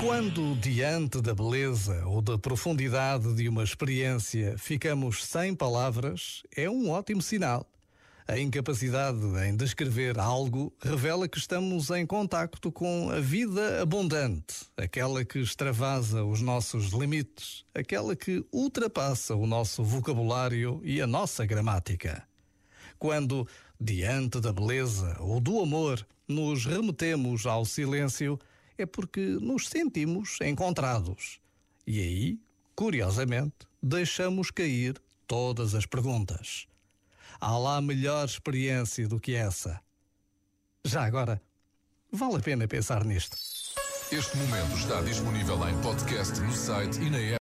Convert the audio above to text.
Quando, diante da beleza ou da profundidade de uma experiência, ficamos sem palavras, é um ótimo sinal. A incapacidade em descrever algo revela que estamos em contacto com a vida abundante, aquela que extravasa os nossos limites, aquela que ultrapassa o nosso vocabulário e a nossa gramática. Quando, diante da beleza ou do amor, nos remetemos ao silêncio, é porque nos sentimos encontrados. E aí, curiosamente, deixamos cair todas as perguntas. Há lá melhor experiência do que essa. Já agora, vale a pena pensar nisto. Este momento está disponível em podcast no site e na app.